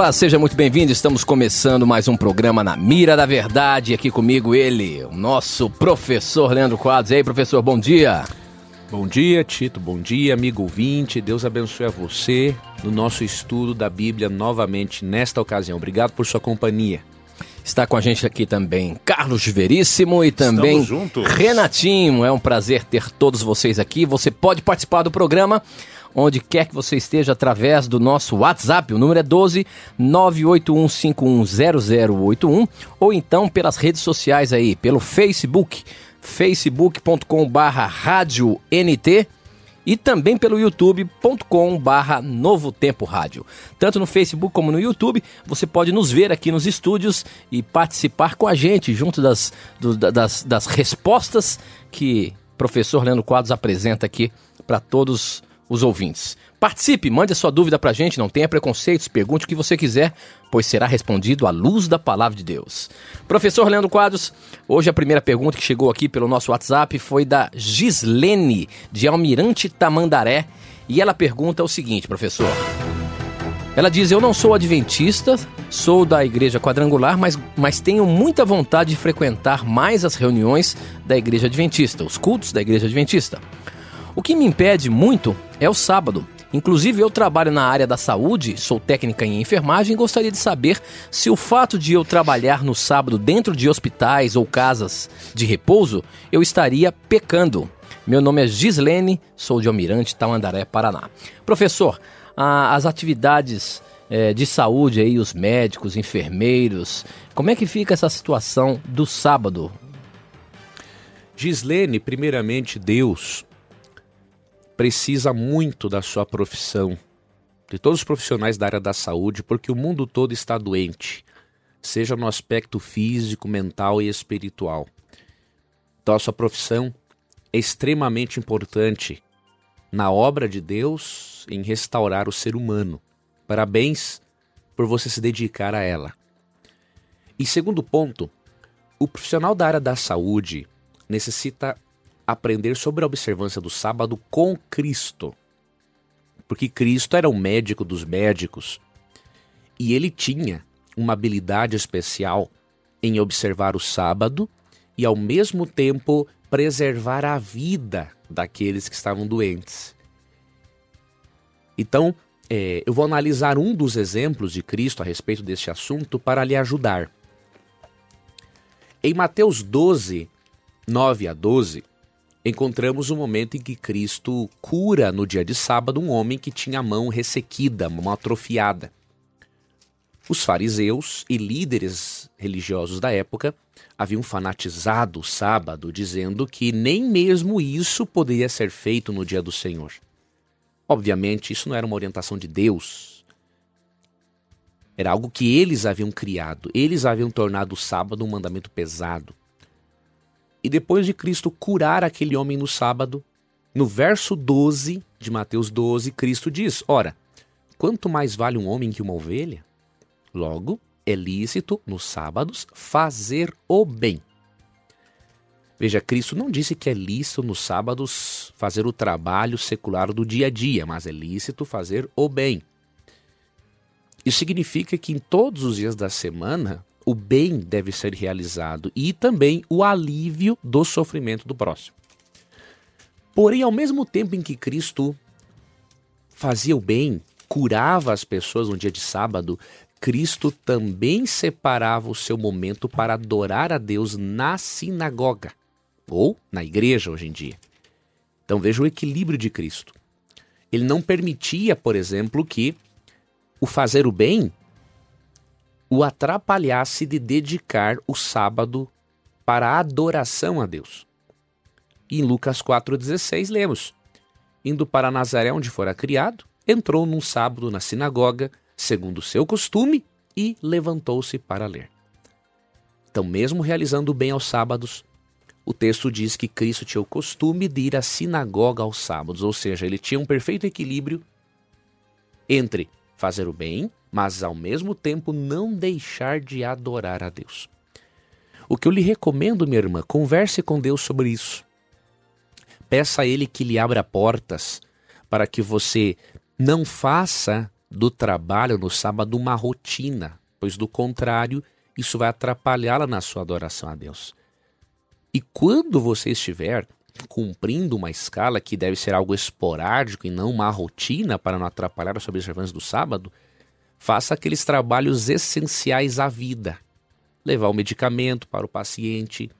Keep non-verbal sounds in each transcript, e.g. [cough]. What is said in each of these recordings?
Olá, seja muito bem-vindo. Estamos começando mais um programa na Mira da Verdade. Aqui comigo ele, o nosso professor Leandro Quadros. E aí, professor, bom dia. Bom dia, Tito. Bom dia, amigo ouvinte. Deus abençoe a você no nosso estudo da Bíblia novamente nesta ocasião. Obrigado por sua companhia. Está com a gente aqui também Carlos Veríssimo e também Renatinho. É um prazer ter todos vocês aqui. Você pode participar do programa onde quer que você esteja, através do nosso WhatsApp. O número é 12 981510081 ou então pelas redes sociais aí, pelo Facebook, facebook.com barra rádio NT e também pelo youtube.com barra Novo Tempo Rádio. Tanto no Facebook como no YouTube, você pode nos ver aqui nos estúdios e participar com a gente junto das, do, das, das respostas que professor Leandro Quadros apresenta aqui para todos os ouvintes. Participe, mande a sua dúvida para a gente, não tenha preconceitos, pergunte o que você quiser, pois será respondido à luz da palavra de Deus. Professor Leandro Quadros, hoje a primeira pergunta que chegou aqui pelo nosso WhatsApp foi da Gislene, de Almirante Tamandaré, e ela pergunta o seguinte, professor. Ela diz: Eu não sou adventista, sou da igreja quadrangular, mas, mas tenho muita vontade de frequentar mais as reuniões da igreja adventista, os cultos da igreja adventista. O que me impede muito é o sábado. Inclusive, eu trabalho na área da saúde, sou técnica em enfermagem e gostaria de saber se o fato de eu trabalhar no sábado dentro de hospitais ou casas de repouso, eu estaria pecando. Meu nome é Gislene, sou de Almirante, Tamandaré, Paraná. Professor, as atividades é, de saúde aí, os médicos, enfermeiros, como é que fica essa situação do sábado? Gislene, primeiramente, Deus precisa muito da sua profissão, de todos os profissionais da área da saúde, porque o mundo todo está doente, seja no aspecto físico, mental e espiritual. Então, a sua profissão é extremamente importante na obra de Deus em restaurar o ser humano. Parabéns por você se dedicar a ela. E segundo ponto, o profissional da área da saúde necessita aprender sobre a observância do sábado com Cristo. Porque Cristo era o médico dos médicos e ele tinha uma habilidade especial em observar o sábado e ao mesmo tempo preservar a vida daqueles que estavam doentes. Então, é, eu vou analisar um dos exemplos de Cristo a respeito deste assunto para lhe ajudar. Em Mateus 12, 9 a 12, encontramos o momento em que Cristo cura no dia de sábado um homem que tinha a mão ressequida, a mão atrofiada. Os fariseus e líderes religiosos da época haviam fanatizado o sábado, dizendo que nem mesmo isso poderia ser feito no dia do Senhor. Obviamente, isso não era uma orientação de Deus. Era algo que eles haviam criado. Eles haviam tornado o sábado um mandamento pesado. E depois de Cristo curar aquele homem no sábado, no verso 12 de Mateus 12, Cristo diz: Ora, quanto mais vale um homem que uma ovelha? Logo, é lícito nos sábados fazer o bem. Veja, Cristo não disse que é lícito nos sábados fazer o trabalho secular do dia a dia, mas é lícito fazer o bem. Isso significa que em todos os dias da semana o bem deve ser realizado e também o alívio do sofrimento do próximo. Porém, ao mesmo tempo em que Cristo fazia o bem, curava as pessoas no dia de sábado, Cristo também separava o seu momento para adorar a Deus na sinagoga ou na igreja hoje em dia. Então veja o equilíbrio de Cristo. Ele não permitia, por exemplo, que o fazer o bem o atrapalhasse de dedicar o sábado para a adoração a Deus. E em Lucas 4,16 lemos: Indo para Nazaré, onde fora criado, entrou num sábado na sinagoga, segundo seu costume, e levantou-se para ler. Então, mesmo realizando o bem aos sábados, o texto diz que Cristo tinha o costume de ir à sinagoga aos sábados, ou seja, ele tinha um perfeito equilíbrio entre fazer o bem, mas ao mesmo tempo não deixar de adorar a Deus. O que eu lhe recomendo, minha irmã, converse com Deus sobre isso. Peça a Ele que lhe abra portas para que você não faça do trabalho no sábado uma rotina, pois do contrário, isso vai atrapalhá-la na sua adoração a Deus. E quando você estiver cumprindo uma escala que deve ser algo esporádico e não uma rotina para não atrapalhar as observâncias do sábado, faça aqueles trabalhos essenciais à vida. Levar o medicamento para o paciente,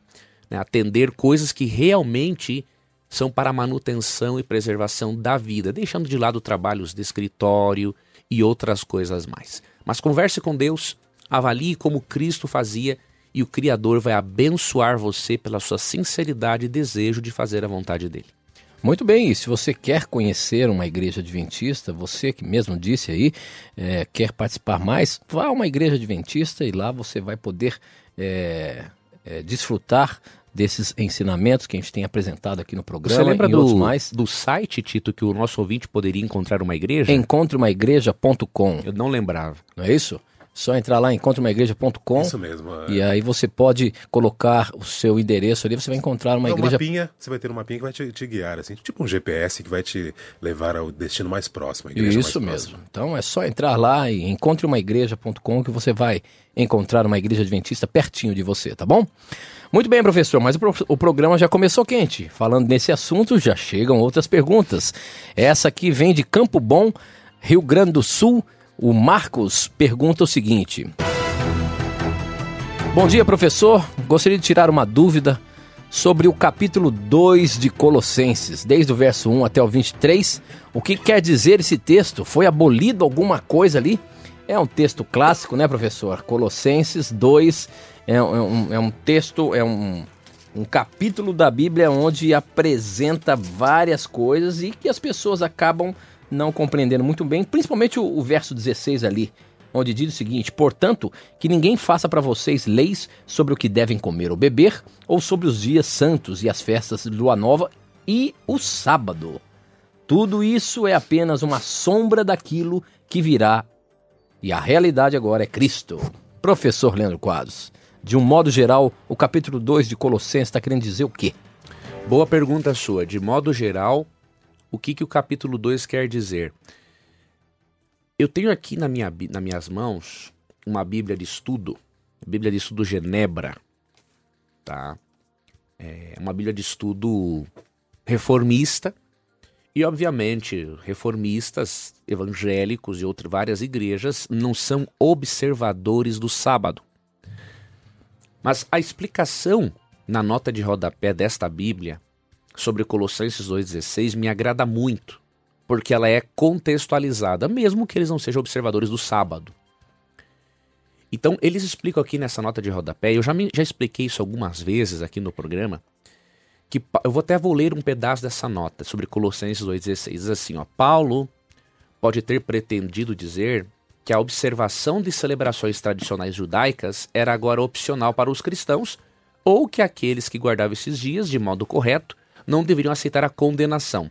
né, atender coisas que realmente são para a manutenção e preservação da vida, deixando de lado trabalhos de escritório e outras coisas mais. Mas converse com Deus, avalie como Cristo fazia e o Criador vai abençoar você pela sua sinceridade e desejo de fazer a vontade dele. Muito bem, e se você quer conhecer uma igreja adventista, você que mesmo disse aí, é, quer participar mais, vá a uma igreja adventista e lá você vai poder é, é, desfrutar desses ensinamentos que a gente tem apresentado aqui no programa. Você lembra do, mais. do site, Tito, que o nosso ouvinte poderia encontrar uma igreja? Encontreumaigreja.com. Eu não lembrava. Não é isso? Só entrar lá, encontreumaigreja.com. Isso mesmo. É. E aí você pode colocar o seu endereço ali, você vai encontrar uma é igreja. Mapinha, você vai ter um mapinha que vai te, te, guiar, assim, tipo um GPS que vai te levar ao destino mais próximo. Isso mesmo. Próxima. Então é só entrar lá e encontreumaigreja.com que você vai encontrar uma igreja adventista pertinho de você, tá bom? Muito bem, professor, mas o, pro, o, programa já começou quente. Falando nesse assunto, já chegam outras perguntas. Essa aqui vem de Campo Bom, Rio Grande do Sul. O Marcos pergunta o seguinte: Bom dia, professor. Gostaria de tirar uma dúvida sobre o capítulo 2 de Colossenses, desde o verso 1 até o 23. O que quer dizer esse texto? Foi abolido alguma coisa ali? É um texto clássico, né, professor? Colossenses 2 é, é, um, é um texto, é um, um capítulo da Bíblia onde apresenta várias coisas e que as pessoas acabam não compreendendo muito bem, principalmente o, o verso 16 ali, onde diz o seguinte: Portanto, que ninguém faça para vocês leis sobre o que devem comer ou beber, ou sobre os dias santos e as festas de lua nova e o sábado. Tudo isso é apenas uma sombra daquilo que virá, e a realidade agora é Cristo. Professor Leandro Quadros, de um modo geral, o capítulo 2 de Colossenses está querendo dizer o quê? Boa pergunta sua. De modo geral, o que, que o capítulo 2 quer dizer? Eu tenho aqui na minha, nas minhas mãos uma Bíblia de estudo, Bíblia de estudo Genebra, tá? É uma Bíblia de estudo reformista e, obviamente, reformistas, evangélicos e outras várias igrejas não são observadores do sábado. Mas a explicação na nota de rodapé desta Bíblia sobre Colossenses 2,16 me agrada muito, porque ela é contextualizada, mesmo que eles não sejam observadores do sábado. Então, eles explicam aqui nessa nota de rodapé, eu já, me, já expliquei isso algumas vezes aqui no programa, que eu vou até vou ler um pedaço dessa nota sobre Colossenses 2,16. Diz assim, ó, Paulo pode ter pretendido dizer que a observação de celebrações tradicionais judaicas era agora opcional para os cristãos, ou que aqueles que guardavam esses dias de modo correto não deveriam aceitar a condenação.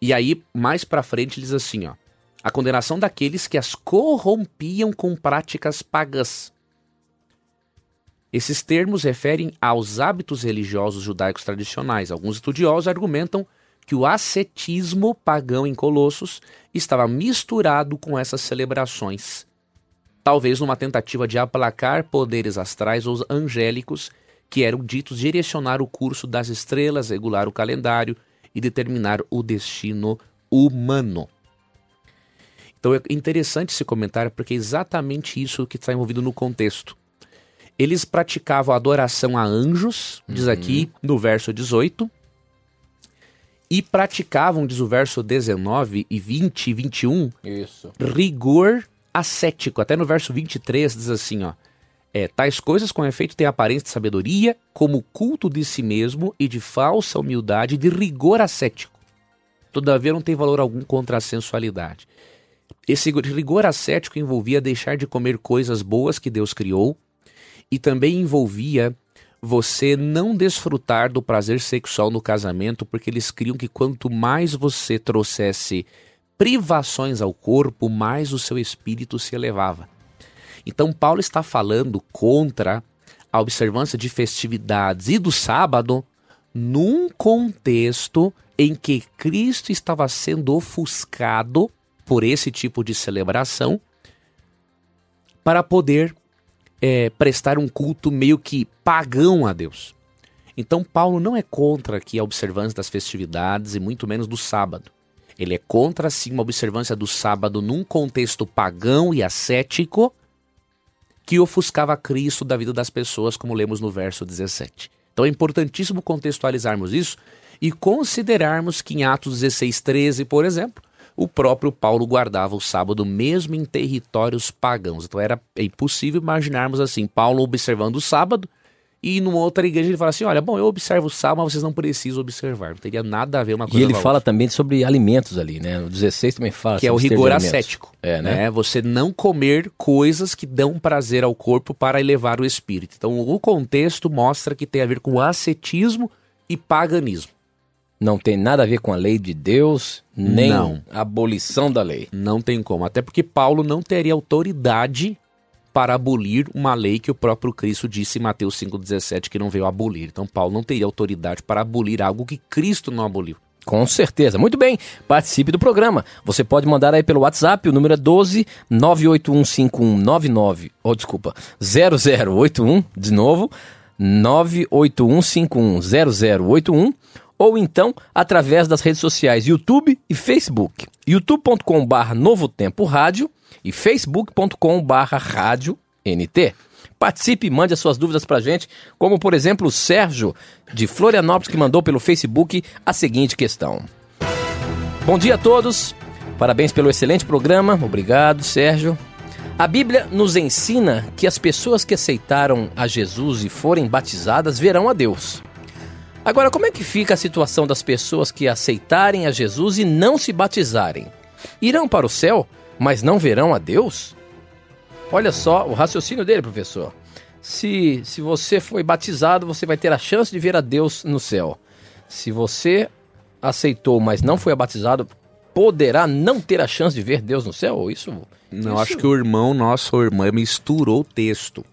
E aí, mais para frente, diz assim, ó: a condenação daqueles que as corrompiam com práticas pagãs. Esses termos referem aos hábitos religiosos judaicos tradicionais. Alguns estudiosos argumentam que o ascetismo pagão em Colossos estava misturado com essas celebrações, talvez numa tentativa de aplacar poderes astrais ou angélicos que eram ditos direcionar o curso das estrelas, regular o calendário e determinar o destino humano. Então é interessante esse comentário porque é exatamente isso que está envolvido no contexto. Eles praticavam adoração a anjos, diz uhum. aqui no verso 18, e praticavam, diz o verso 19 e 20 e 21, isso. rigor ascético. Até no verso 23 diz assim, ó: é, tais coisas, com efeito, têm aparência de sabedoria, como culto de si mesmo e de falsa humildade, de rigor ascético. Todavia, não tem valor algum contra a sensualidade. Esse rigor ascético envolvia deixar de comer coisas boas que Deus criou e também envolvia você não desfrutar do prazer sexual no casamento, porque eles criam que quanto mais você trouxesse privações ao corpo, mais o seu espírito se elevava. Então, Paulo está falando contra a observância de festividades e do sábado num contexto em que Cristo estava sendo ofuscado por esse tipo de celebração para poder é, prestar um culto meio que pagão a Deus. Então, Paulo não é contra aqui a observância das festividades e muito menos do sábado. Ele é contra, sim, uma observância do sábado num contexto pagão e ascético que ofuscava Cristo da vida das pessoas, como lemos no verso 17. Então é importantíssimo contextualizarmos isso e considerarmos que em Atos 16, 13, por exemplo, o próprio Paulo guardava o sábado mesmo em territórios pagãos. Então era impossível imaginarmos assim, Paulo observando o sábado e numa outra igreja ele fala assim: olha, bom, eu observo o sábado, mas vocês não precisam observar. Não teria nada a ver uma coisa E ele fala outra. também sobre alimentos ali, né? O 16 também fala que é o rigor ascético. É, né? Você não comer coisas que dão prazer ao corpo para elevar o espírito. Então, o contexto mostra que tem a ver com ascetismo e paganismo. Não tem nada a ver com a lei de Deus, nem Não. a abolição da lei. Não tem como. Até porque Paulo não teria autoridade para abolir uma lei que o próprio Cristo disse em Mateus 5,17 que não veio abolir. Então, Paulo não teria autoridade para abolir algo que Cristo não aboliu. Com certeza. Muito bem, participe do programa. Você pode mandar aí pelo WhatsApp, o número é 12 9815199, ou desculpa, 0081, de novo, 981510081, ou então através das redes sociais YouTube e Facebook. youtube.com.br Novo Tempo Rádio e facebook.com.br Rádio NT. Participe mande as suas dúvidas pra gente, como por exemplo o Sérgio de Florianópolis que mandou pelo Facebook a seguinte questão. Bom dia a todos. Parabéns pelo excelente programa. Obrigado, Sérgio. A Bíblia nos ensina que as pessoas que aceitaram a Jesus e forem batizadas verão a Deus. Agora, como é que fica a situação das pessoas que aceitarem a Jesus e não se batizarem? Irão para o céu, mas não verão a Deus? Olha só o raciocínio dele, professor. Se, se você foi batizado, você vai ter a chance de ver a Deus no céu. Se você aceitou, mas não foi batizado, poderá não ter a chance de ver Deus no céu? Isso. Não, isso- acho que o irmão nosso ou irmã misturou o texto,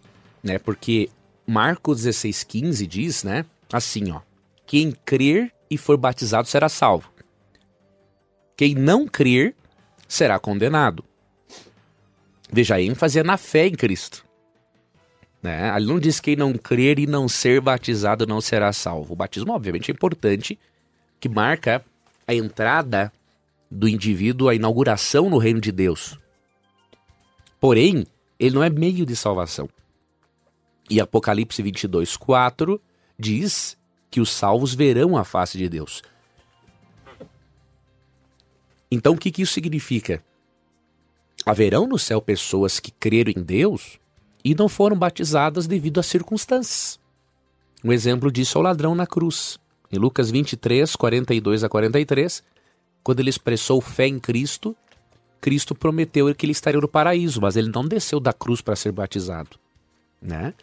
né? Porque Marcos 16,15 diz, né? Assim, ó. Quem crer e for batizado será salvo. Quem não crer será condenado. Veja, a ênfase é na fé em Cristo. Né? Ele não diz quem não crer e não ser batizado não será salvo. O batismo, obviamente, é importante, que marca a entrada do indivíduo, a inauguração no reino de Deus. Porém, ele não é meio de salvação. E Apocalipse 22, 4 diz que os salvos verão a face de Deus. Então, o que, que isso significa? Haverão no céu pessoas que creram em Deus e não foram batizadas devido às circunstâncias. Um exemplo disso é o ladrão na cruz. Em Lucas 23, 42 a 43, quando ele expressou fé em Cristo, Cristo prometeu que ele estaria no paraíso, mas ele não desceu da cruz para ser batizado, né?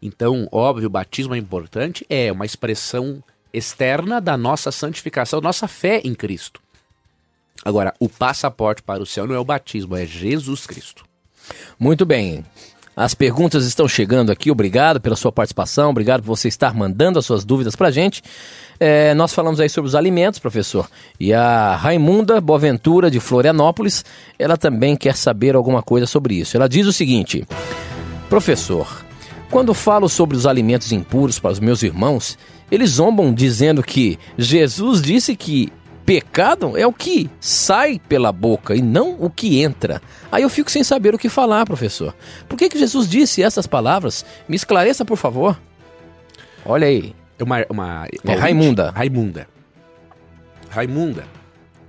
Então, óbvio, o batismo é importante, é uma expressão externa da nossa santificação, nossa fé em Cristo. Agora, o passaporte para o céu não é o batismo, é Jesus Cristo. Muito bem. As perguntas estão chegando aqui. Obrigado pela sua participação. Obrigado por você estar mandando as suas dúvidas para a gente. É, nós falamos aí sobre os alimentos, professor. E a Raimunda Boaventura, de Florianópolis, ela também quer saber alguma coisa sobre isso. Ela diz o seguinte: Professor, quando falo sobre os alimentos impuros para os meus irmãos, eles zombam dizendo que Jesus disse que pecado é o que sai pela boca e não o que entra. Aí eu fico sem saber o que falar, professor. Por que, que Jesus disse essas palavras? Me esclareça, por favor. Olha aí. É uma, uma, É Raimunda. Raimunda. Raimunda,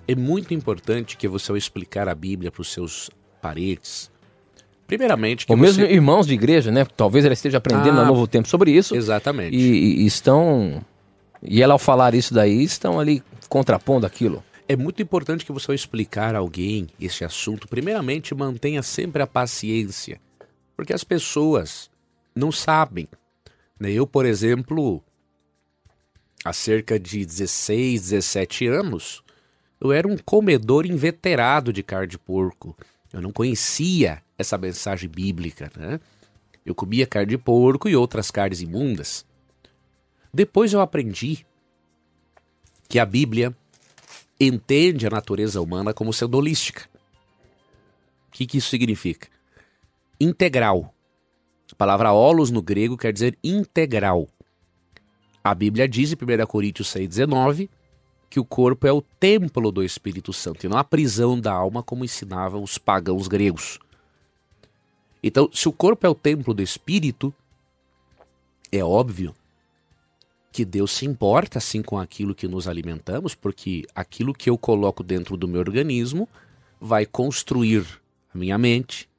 é muito importante que você ao explicar a Bíblia para os seus parentes. Primeiramente, que Ou mesmo você... irmãos de igreja, né? Talvez ela esteja aprendendo Ah, há novo tempo sobre isso. Exatamente. E, e- e estão. E ela, ao falar isso daí, estão ali contrapondo aquilo. É muito importante que você ao explicar a alguém esse assunto, primeiramente mantenha sempre a paciência, porque as pessoas não sabem. Né? Eu, por exemplo, há cerca de 16, 17 anos, eu era um comedor inveterado de carne de porco. Eu não conhecia essa mensagem bíblica, né? Eu comia carne de porco e outras carnes imundas. Depois eu aprendi que a Bíblia entende a natureza humana como sendo holística. O que, que isso significa? Integral. A palavra holos no grego quer dizer integral. A Bíblia diz em 1 Coríntios 6,19 que o corpo é o templo do Espírito Santo e não a prisão da alma, como ensinavam os pagãos gregos. Então, se o corpo é o templo do Espírito, é óbvio que Deus se importa assim com aquilo que nos alimentamos, porque aquilo que eu coloco dentro do meu organismo vai construir a minha mente,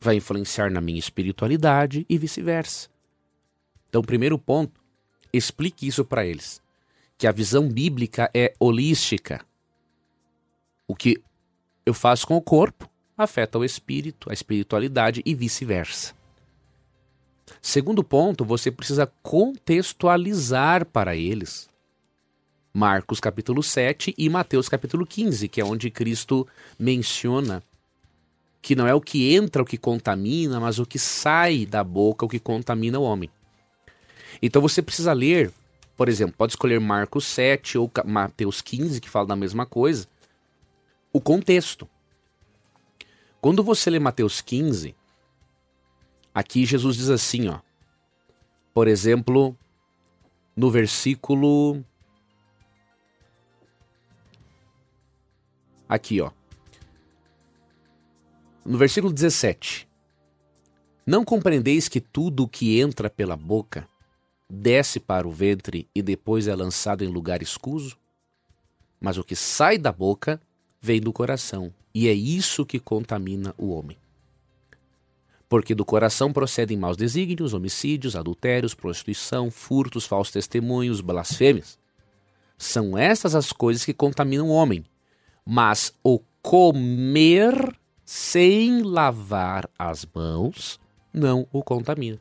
vai influenciar na minha espiritualidade e vice-versa. Então, primeiro ponto, explique isso para eles, que a visão bíblica é holística. O que eu faço com o corpo afeta o espírito, a espiritualidade e vice-versa. Segundo ponto, você precisa contextualizar para eles Marcos capítulo 7 e Mateus capítulo 15, que é onde Cristo menciona que não é o que entra o que contamina, mas o que sai da boca o que contamina o homem. Então você precisa ler, por exemplo, pode escolher Marcos 7 ou Mateus 15, que fala da mesma coisa, o contexto. Quando você lê Mateus 15, aqui Jesus diz assim, ó. Por exemplo, no versículo aqui, ó. No versículo 17. Não compreendeis que tudo o que entra pela boca desce para o ventre e depois é lançado em lugar escuso? Mas o que sai da boca vem do coração, e é isso que contamina o homem. Porque do coração procedem maus desígnios, homicídios, adultérios, prostituição, furtos, falsos testemunhos, blasfêmias. São estas as coisas que contaminam o homem. Mas o comer sem lavar as mãos não o contamina.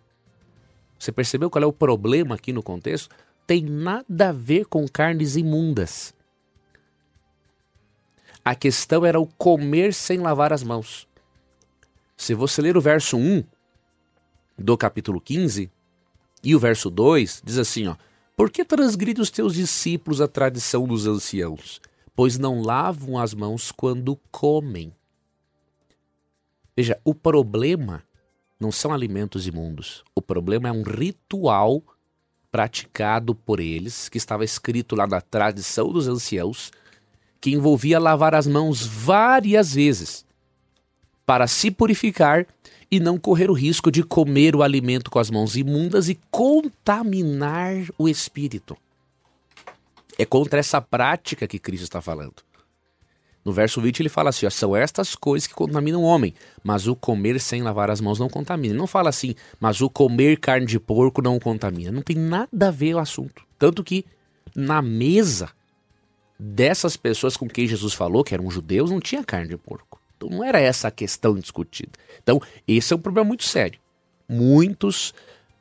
Você percebeu qual é o problema aqui no contexto? Tem nada a ver com carnes imundas. A questão era o comer sem lavar as mãos. Se você ler o verso 1 do capítulo 15 e o verso 2, diz assim, ó: Por que transgride os teus discípulos a tradição dos anciãos? Pois não lavam as mãos quando comem. Veja, o problema não são alimentos imundos. O problema é um ritual praticado por eles, que estava escrito lá na tradição dos anciãos, que envolvia lavar as mãos várias vezes para se purificar e não correr o risco de comer o alimento com as mãos imundas e contaminar o espírito. É contra essa prática que Cristo está falando. No verso 20 ele fala assim: ó, são estas coisas que contaminam o homem, mas o comer sem lavar as mãos não contamina. Ele não fala assim, mas o comer carne de porco não contamina. Não tem nada a ver o assunto. Tanto que na mesa dessas pessoas com quem Jesus falou, que eram judeus, não tinha carne de porco. Então não era essa a questão discutida. Então, esse é um problema muito sério. Muitos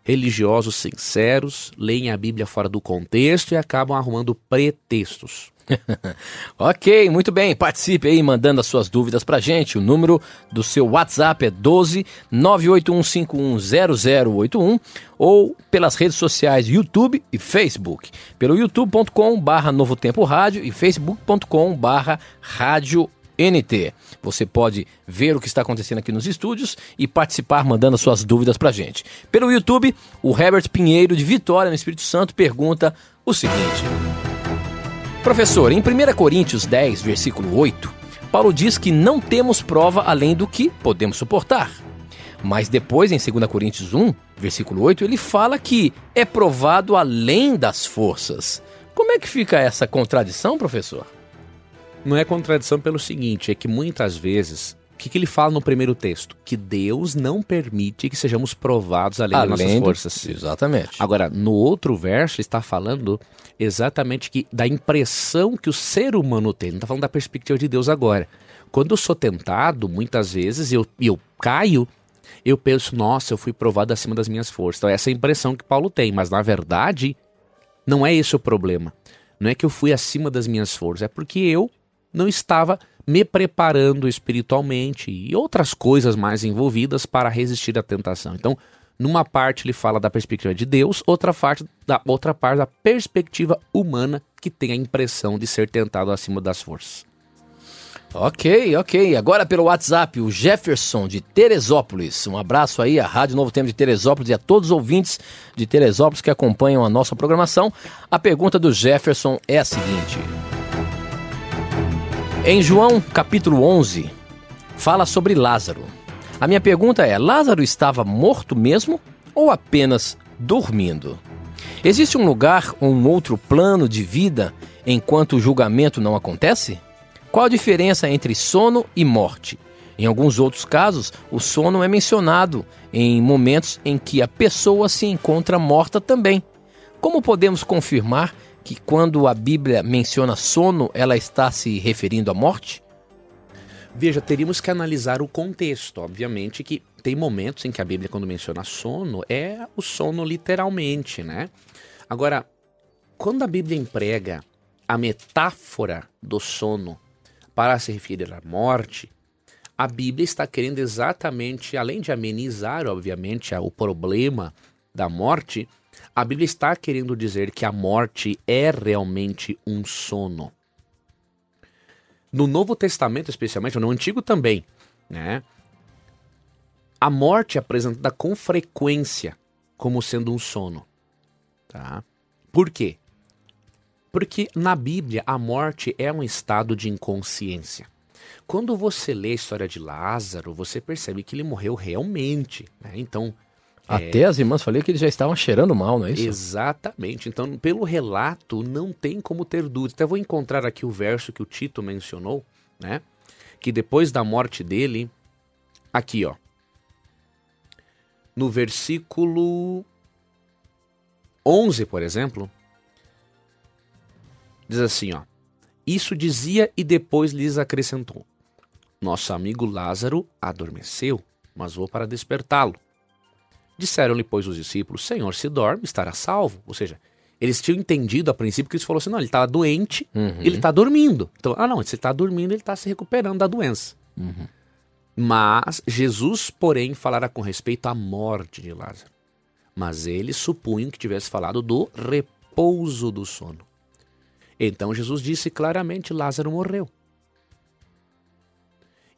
religiosos sinceros leem a Bíblia fora do contexto e acabam arrumando pretextos. [laughs] ok, muito bem. Participe aí mandando as suas dúvidas pra gente. O número do seu WhatsApp é 12 981510081 ou pelas redes sociais YouTube e Facebook. Pelo youtube.com barra Novo Tempo Rádio e facebook.com barra Rádio NT. Você pode ver o que está acontecendo aqui nos estúdios e participar mandando suas dúvidas pra gente. Pelo YouTube, o Herbert Pinheiro de Vitória, no Espírito Santo, pergunta o seguinte: Professor, em 1 Coríntios 10, versículo 8, Paulo diz que não temos prova além do que podemos suportar. Mas depois, em 2 Coríntios 1, versículo 8, ele fala que é provado além das forças. Como é que fica essa contradição, professor? Não é contradição pelo seguinte, é que muitas vezes que, que ele fala no primeiro texto? Que Deus não permite que sejamos provados além, das nossas forças. Exatamente. Agora, no outro verso, ele está falando exatamente que, da impressão que o ser humano tem. Não está falando da perspectiva de Deus agora. Quando eu sou tentado, muitas vezes, eu, e eu caio, eu penso, nossa, eu fui provado acima das minhas forças. Então, essa é a impressão que Paulo tem. Mas, na verdade, não é esse o problema. Não é que eu fui acima das minhas forças, é porque eu não estava me preparando espiritualmente e outras coisas mais envolvidas para resistir à tentação. Então, numa parte ele fala da perspectiva de Deus, outra parte da outra parte da perspectiva humana que tem a impressão de ser tentado acima das forças. Ok, ok. Agora pelo WhatsApp, o Jefferson de Teresópolis. Um abraço aí à Rádio Novo Tempo de Teresópolis e a todos os ouvintes de Teresópolis que acompanham a nossa programação. A pergunta do Jefferson é a seguinte: Em João capítulo 11, fala sobre Lázaro. A minha pergunta é: Lázaro estava morto mesmo ou apenas dormindo? Existe um lugar ou um outro plano de vida enquanto o julgamento não acontece? Qual a diferença entre sono e morte? Em alguns outros casos, o sono é mencionado em momentos em que a pessoa se encontra morta também. Como podemos confirmar que quando a Bíblia menciona sono, ela está se referindo à morte? Veja, teríamos que analisar o contexto. Obviamente que tem momentos em que a Bíblia, quando menciona sono, é o sono literalmente, né? Agora, quando a Bíblia emprega a metáfora do sono para se referir à morte, a Bíblia está querendo exatamente, além de amenizar, obviamente, o problema da morte, a Bíblia está querendo dizer que a morte é realmente um sono. No Novo Testamento, especialmente, no Antigo também, né? A morte é apresentada com frequência como sendo um sono, tá? Por quê? Porque na Bíblia a morte é um estado de inconsciência. Quando você lê a história de Lázaro, você percebe que ele morreu realmente, né? Então, Até as irmãs falaram que eles já estavam cheirando mal, não é isso? Exatamente. Então, pelo relato, não tem como ter dúvida. Até vou encontrar aqui o verso que o Tito mencionou, né? Que depois da morte dele, aqui, ó. No versículo 11, por exemplo, diz assim, ó. Isso dizia e depois lhes acrescentou: Nosso amigo Lázaro adormeceu, mas vou para despertá-lo. Disseram-lhe, pois, os discípulos: Senhor, se dorme, estará salvo. Ou seja, eles tinham entendido a princípio que eles falou assim: não, ele estava doente, Uhum. ele está dormindo. Então, ah, não, se ele está dormindo, ele está se recuperando da doença. Uhum. Mas Jesus, porém, falara com respeito à morte de Lázaro. Mas eles supunham que tivesse falado do repouso do sono. Então Jesus disse claramente: Lázaro morreu.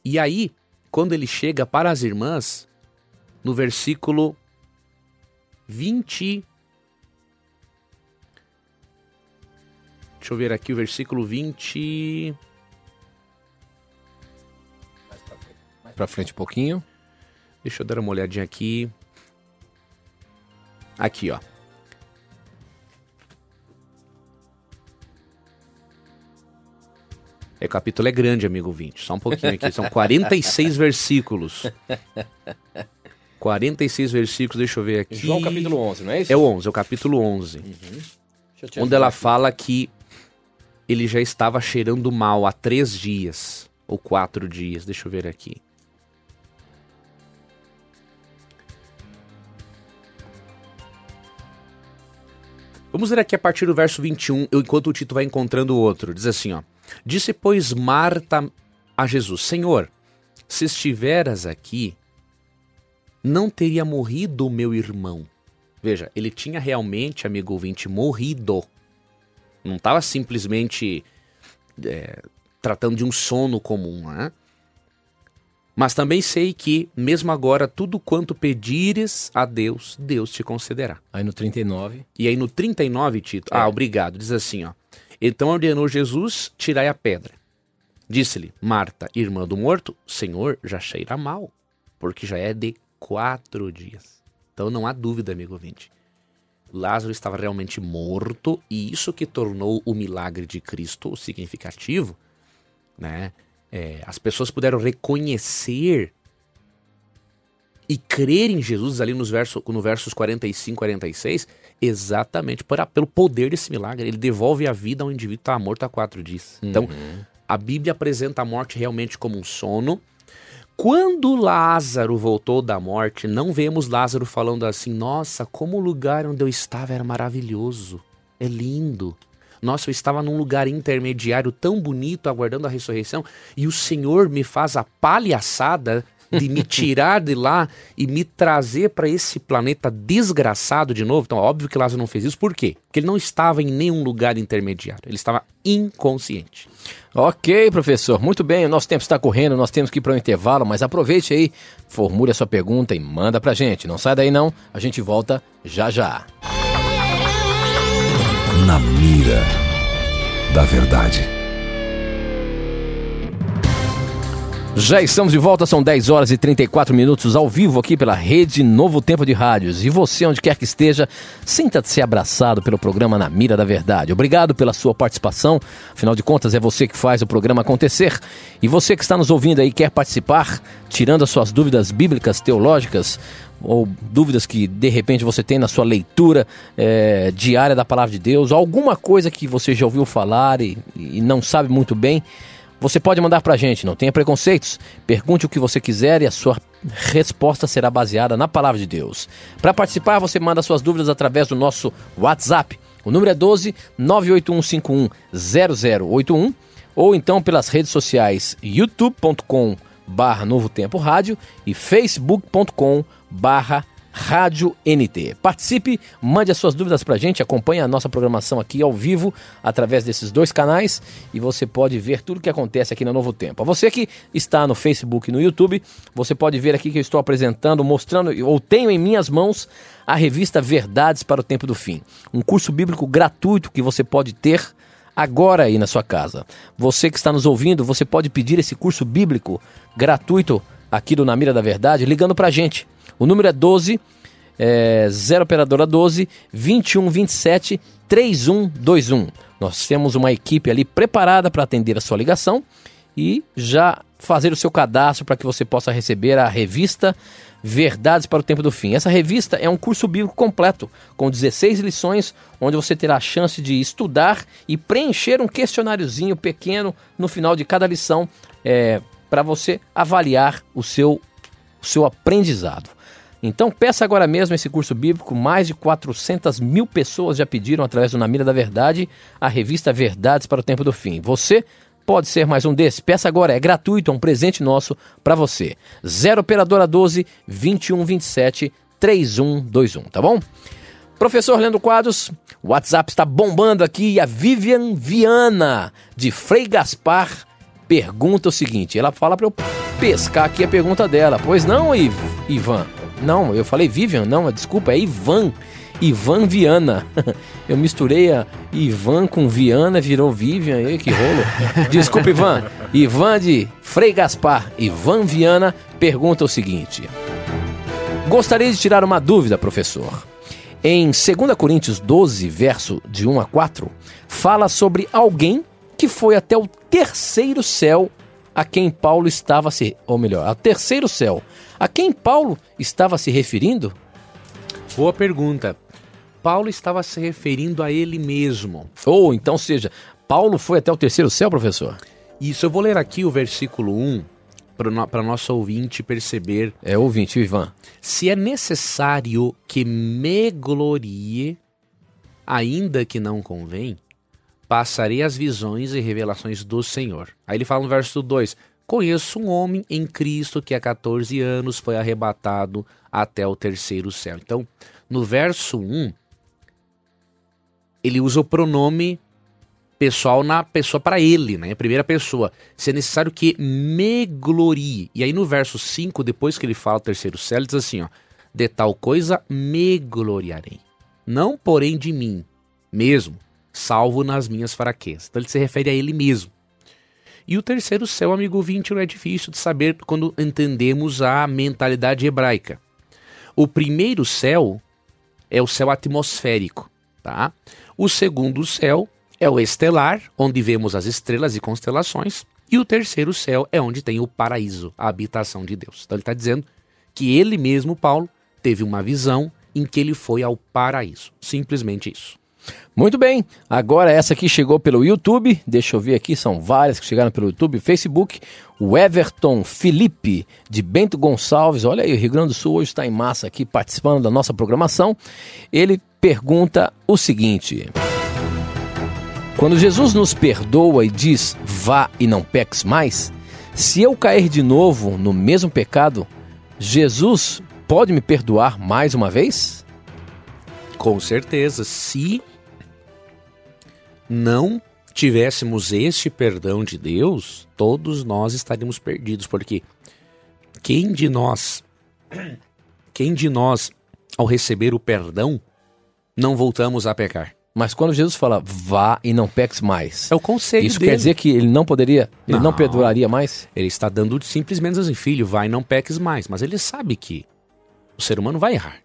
E aí, quando ele chega para as irmãs, no versículo 20. Deixa eu ver aqui o versículo 20. Pra frente um pouquinho. Deixa eu dar uma olhadinha aqui. Aqui, ó. É, o capítulo é grande, amigo 20. Só um pouquinho aqui. São 46 [laughs] versículos. 46 versículos, deixa eu ver aqui. João capítulo 11, não é isso? É o 11, é o capítulo 11. Deixa eu te Onde ela fala que ele já estava cheirando mal há três dias. Ou quatro dias. Deixa eu ver aqui. Vamos ler aqui a partir do verso 21, eu- enquanto o Tito vai encontrando o outro. Diz assim, ó. Disse, pois, Marta a Jesus, Senhor, se estiveras aqui, não teria morrido o meu irmão. Veja, ele tinha realmente, amigo ouvinte, morrido. Não estava simplesmente é, tratando de um sono comum, né? Mas também sei que, mesmo agora, tudo quanto pedires a Deus, Deus te concederá. Aí no 39. E aí no 39, Tito, É. ah, obrigado, diz assim, ó. Então ordenou Jesus, tirai a pedra. Disse-lhe, Marta, irmã do morto, Senhor, já cheira mal, porque já é de quatro dias. Então não há dúvida, amigo ouvinte. Lázaro estava realmente morto e isso que tornou o milagre de Cristo significativo, né? é, as pessoas puderam reconhecer e crer em Jesus ali nos versos, no versos 45 46, exatamente por, pelo poder desse milagre. Ele devolve a vida ao indivíduo que está morto há quatro dias. Então, a Bíblia apresenta a morte realmente como um sono. Quando Lázaro voltou da morte, não vemos Lázaro falando assim: Nossa, como o lugar onde eu estava era maravilhoso, é lindo. Nossa, eu estava num lugar intermediário tão bonito, aguardando a ressurreição, e o Senhor me faz a palhaçada de me tirar de lá e me trazer para esse planeta desgraçado de novo. Então, óbvio que Lázaro não fez isso. Por quê? Porque ele não estava em nenhum lugar intermediário. Ele estava inconsciente. Ok, professor. Muito bem, o nosso tempo está correndo, nós temos que ir para o intervalo, mas aproveite aí, formule a sua pergunta e manda para gente. Não sai daí não, a gente volta já já. Na mira da verdade. Já estamos de volta, são 10 horas e 34 minutos ao vivo aqui pela Rede Novo Tempo de Rádios. E você, onde quer que esteja, sinta-se abraçado pelo programa Na Mira da Verdade. Obrigado pela sua participação, afinal de contas é você que faz o programa acontecer. E você que está nos ouvindo aí quer participar, tirando as suas dúvidas bíblicas, teológicas, ou dúvidas que de repente você tem na sua leitura é, diária da palavra de Deus, alguma coisa que você já ouviu falar e, e não sabe muito bem, você pode mandar pra gente, não tenha preconceitos. Pergunte o que você quiser e a sua resposta será baseada na palavra de Deus. Para participar, você manda suas dúvidas através do nosso WhatsApp. O número é 12 98151 0081 ou então pelas redes sociais youtube.com barra Novo Tempo Rádio e facebook.com barra Rádio NT. Participe, mande as suas dúvidas pra gente, acompanhe a nossa programação aqui ao vivo através desses dois canais e você pode ver tudo o que acontece aqui na Novo Tempo. A você que está no Facebook e no YouTube, você pode ver aqui que eu estou apresentando, mostrando ou tenho em minhas mãos a revista Verdades para o Tempo do Fim. Um curso bíblico gratuito que você pode ter agora aí na sua casa. Você que está nos ouvindo, você pode pedir esse curso bíblico gratuito aqui do Na Mira da Verdade ligando pra gente. O número é 12 é, 0 operadora 12 21 27 3121. Nós temos uma equipe ali preparada para atender a sua ligação e já fazer o seu cadastro para que você possa receber a revista Verdades para o Tempo do Fim. Essa revista é um curso bíblico completo, com 16 lições, onde você terá a chance de estudar e preencher um questionáriozinho pequeno no final de cada lição é, para você avaliar o seu, o seu aprendizado. Então peça agora mesmo esse curso bíblico. Mais de 400 mil pessoas já pediram através do Na Mira da Verdade a revista Verdades para o Tempo do Fim. Você pode ser mais um desses. Peça agora, é gratuito, é um presente nosso para você. 0 Operadora 12 2127 3121, tá bom? Professor Leandro Quadros, o WhatsApp está bombando aqui e a Vivian Viana, de Frei Gaspar, pergunta o seguinte: ela fala para eu pescar aqui a pergunta dela. Pois não, Ivan? Não, eu falei Vivian, não, desculpa, é Ivan. Ivan Viana. [laughs] Eu misturei a Ivan com Viana, virou Vivian, aí que rolo. [laughs] Desculpa, Ivan. Ivan de Frei Gaspar, Ivan Viana, pergunta o seguinte: Gostaria de tirar uma dúvida, professor. Em 2 Coríntios 12, verso de 1 a 4, fala sobre alguém que foi até o terceiro céu a quem Paulo estava se, ou melhor, ao terceiro céu a quem Paulo estava se referindo? Boa pergunta. Paulo estava se referindo a ele mesmo. Ou então seja, Paulo foi até o terceiro céu, professor? Isso, eu vou ler aqui o versículo 1 para nosso ouvinte perceber. É ouvinte, Ivan. Se é necessário que me glorie, ainda que não convém, passarei as visões e revelações do Senhor. Aí ele fala no verso 2: Conheço um homem em Cristo que há 14 anos foi arrebatado até o terceiro céu. Então, no verso 1, ele usa o pronome pessoal na pessoa para ele, né? Primeira pessoa. Se é necessário que me glorie. E aí no verso 5, depois que ele fala o terceiro céu, ele diz assim, ó: De tal coisa me gloriarei. Não porém de mim mesmo, salvo nas minhas fraquezas. Então ele se refere a ele mesmo. E o terceiro céu, amigo ouvinte, não é difícil de saber quando entendemos a mentalidade hebraica. O primeiro céu é o céu atmosférico, tá? O segundo céu é o estelar, onde vemos as estrelas e constelações. E o terceiro céu é onde tem o paraíso, a habitação de Deus. Então ele está dizendo que ele mesmo, Paulo, teve uma visão em que ele foi ao paraíso. Simplesmente isso. Muito bem, agora essa aqui chegou pelo YouTube, deixa eu ver aqui, são várias que chegaram pelo YouTube, Facebook, o Everton Felipe, de Bento Gonçalves, olha aí, o Rio Grande do Sul hoje está em massa aqui participando da nossa programação, ele pergunta o seguinte... Quando Jesus nos perdoa e diz vá e não peques mais, se eu cair de novo no mesmo pecado, Jesus pode me perdoar mais uma vez? Com certeza, se não tivéssemos este perdão de Deus, todos nós estaríamos perdidos, porque quem de nós, [clears throat] quem de nós, ao receber o perdão, não voltamos a pecar? Mas quando Jesus fala vá e não peques mais, É o conselho isso dele. quer dizer que ele não poderia, ele não, Não. perdoaria mais? Ele está dando simplesmente assim, filho, vai e não peques mais. Mas ele sabe que o ser humano vai errar.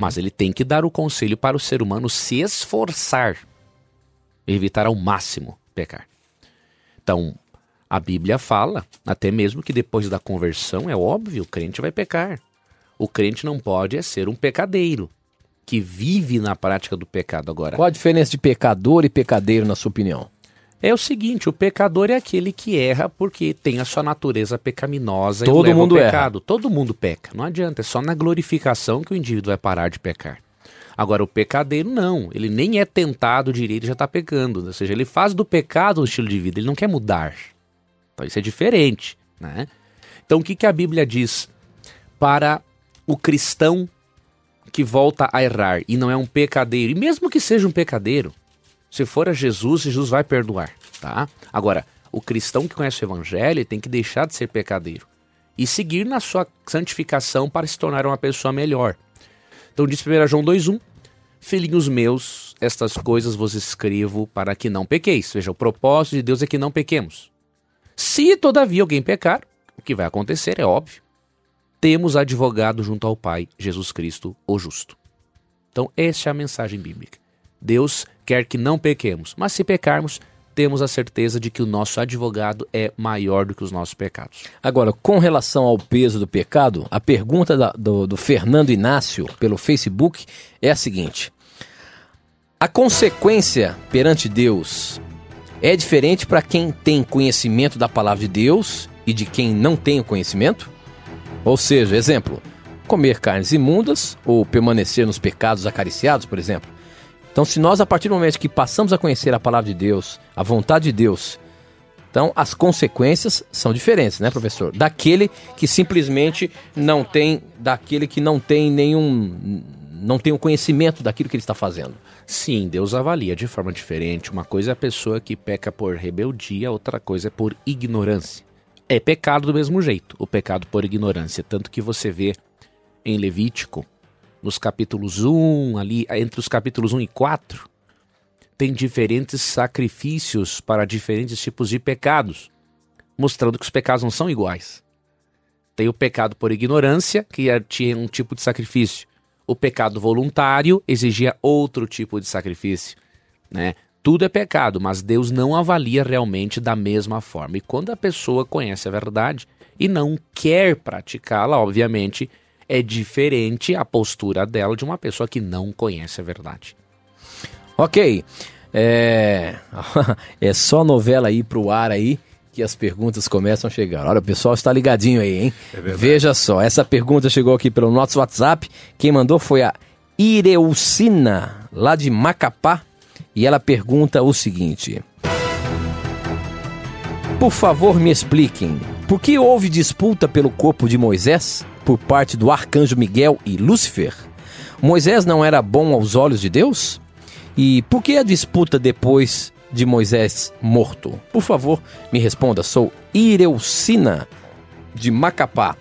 Mas ele tem que dar o conselho para o ser humano se esforçar, evitar ao máximo pecar. Então, a Bíblia fala, até mesmo que depois da conversão, é óbvio, o crente vai pecar. O crente não pode é ser um pecadeiro, que vive na prática do pecado agora. Qual a diferença de pecador e pecadeiro na sua opinião? É o seguinte, o pecador é aquele que erra porque tem a sua natureza pecaminosa Todo e leva mundo erra. pecado. Todo mundo peca. Não adianta, é só na glorificação que o indivíduo vai parar de pecar. Agora, o pecadeiro não, ele nem é tentado direito já está pecando. Ou seja, ele faz do pecado um estilo de vida, ele não quer mudar. Então isso é diferente, né? Então o que, que a Bíblia diz para o cristão que volta a errar e não é um pecadeiro? E mesmo que seja um pecadeiro, se for a Jesus, Jesus vai perdoar, tá? Agora, o cristão que conhece o evangelho tem que deixar de ser pecadeiro e seguir na sua santificação para se tornar uma pessoa melhor. Então diz 1 João 2:1, Filhinhos meus, estas coisas vos escrevo para que não pequeis. Veja, o propósito de Deus é que não pequemos. Se todavia alguém pecar, o que vai acontecer é óbvio. Temos advogado junto ao Pai, Jesus Cristo, o justo. Então, essa é a mensagem bíblica. Deus quer que não pequemos, mas se pecarmos, temos a certeza de que o nosso advogado é maior do que os nossos pecados. Agora, com relação ao peso do pecado, a pergunta da- do, do Fernando Inácio pelo Facebook é a seguinte: A consequência perante Deus é diferente para quem tem conhecimento da palavra de Deus e de quem não tem o conhecimento? Ou seja, exemplo, comer carnes imundas ou permanecer nos pecados acariciados, por exemplo. Então, se nós, a partir do momento que passamos a conhecer a palavra de Deus, a vontade de Deus, então, as consequências são diferentes, né, professor? Daquele que simplesmente não tem, daquele que não tem nenhum, não tem o conhecimento daquilo que ele está fazendo. Sim, Deus avalia de forma diferente. Uma coisa é a pessoa que peca por rebeldia, outra coisa é por ignorância. É pecado do mesmo jeito, o pecado por ignorância. Tanto que você vê em Levítico, nos capítulos 1, ali, entre os capítulos 1 e 4, tem diferentes sacrifícios para diferentes tipos de pecados, mostrando que os pecados não são iguais. Tem o pecado por ignorância, que é- tinha um tipo de sacrifício. O pecado voluntário exigia outro tipo de sacrifício, né? Tudo é pecado, mas Deus não avalia realmente da mesma forma. E quando a pessoa conhece a verdade e não quer praticá-la, obviamente, é diferente a postura dela de uma pessoa que não conhece a verdade. Ok, é, [laughs] é só novela aí pro ar aí que as perguntas começam a chegar. Olha, o pessoal está ligadinho aí, hein? Veja só, essa pergunta chegou aqui pelo nosso WhatsApp. Quem mandou foi a Ireucina, lá de Macapá, e ela pergunta o seguinte: Por favor, me expliquem, por que houve disputa pelo corpo de Moisés por parte do arcanjo Miguel e Lúcifer? Moisés não era bom aos olhos de Deus? E por que a disputa depois de Moisés morto? Por favor, me responda. Sou Ireucina de Macapá.